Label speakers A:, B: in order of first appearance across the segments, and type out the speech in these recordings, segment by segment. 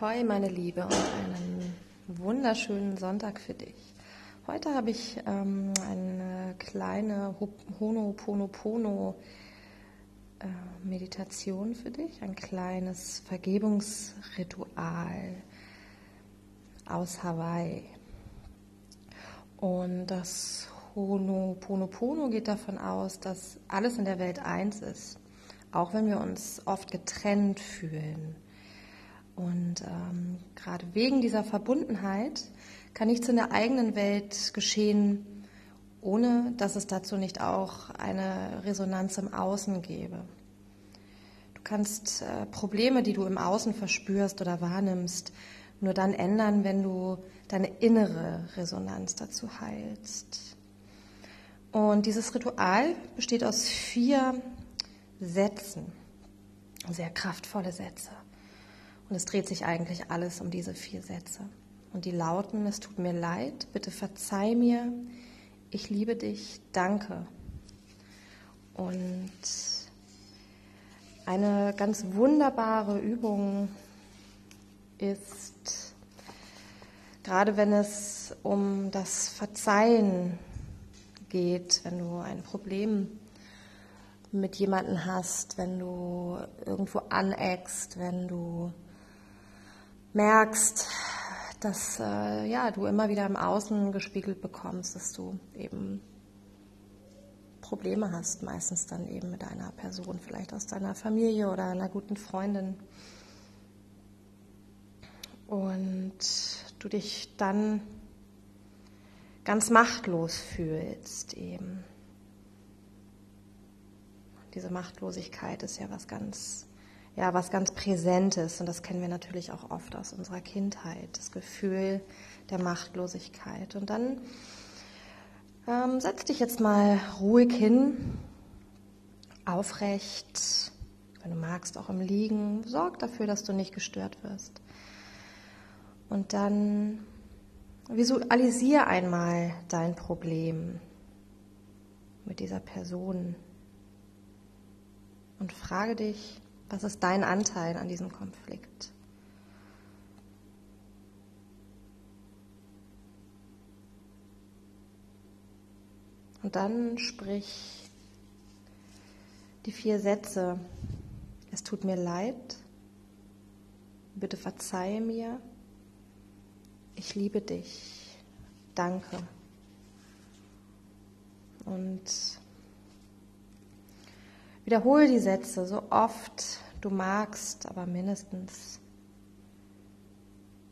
A: Ahoi, meine Liebe, und einen wunderschönen Sonntag für dich. Heute habe ich ähm, eine kleine Honoponopono äh, für dich, ein kleines Vergebungsritual aus Hawaii. Und das Honoponopono geht davon aus, dass alles in der Welt eins ist, auch wenn wir uns oft getrennt fühlen und ähm, gerade wegen dieser Verbundenheit kann nichts in der eigenen Welt geschehen, ohne dass es dazu nicht auch eine Resonanz im Außen gäbe. Du kannst äh, Probleme, die du im Außen verspürst oder wahrnimmst, nur dann ändern, wenn du deine innere Resonanz dazu heilst. Und dieses Ritual besteht aus vier Sätzen, sehr kraftvolle Sätze. Und es dreht sich eigentlich alles um diese vier Sätze. Und die lauten, es tut mir leid, bitte verzeih mir, ich liebe dich, danke. Und eine ganz wunderbare Übung ist, gerade wenn es um das Verzeihen geht, wenn du ein Problem mit jemandem hast, wenn du irgendwo aneckst, wenn du merkst, dass äh, ja, du immer wieder im Außen gespiegelt bekommst, dass du eben Probleme hast, meistens dann eben mit einer Person, vielleicht aus deiner Familie oder einer guten Freundin. Und du dich dann ganz machtlos fühlst eben. Diese Machtlosigkeit ist ja was ganz ja, was ganz Präsentes und das kennen wir natürlich auch oft aus unserer Kindheit, das Gefühl der Machtlosigkeit. Und dann ähm, setz dich jetzt mal ruhig hin, aufrecht, wenn du magst, auch im Liegen. Sorg dafür, dass du nicht gestört wirst. Und dann visualisiere einmal dein Problem mit dieser Person und frage dich, was ist dein Anteil an diesem Konflikt? Und dann sprich die vier Sätze. Es tut mir leid. Bitte verzeihe mir. Ich liebe dich. Danke. Und Wiederhole die Sätze so oft du magst, aber mindestens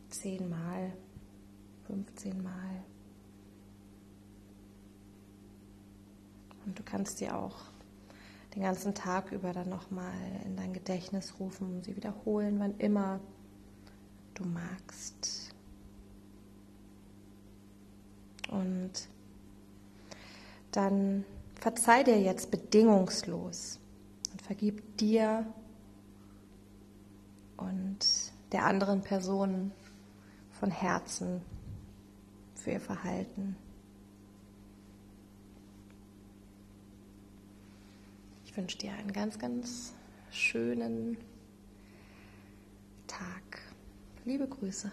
A: zehnmal, 15 Mal. Und du kannst sie auch den ganzen Tag über dann nochmal in dein Gedächtnis rufen und sie wiederholen, wann immer du magst. Und dann verzeih dir jetzt bedingungslos vergib dir und der anderen Person von Herzen für ihr Verhalten. Ich wünsche dir einen ganz, ganz schönen Tag. Liebe Grüße.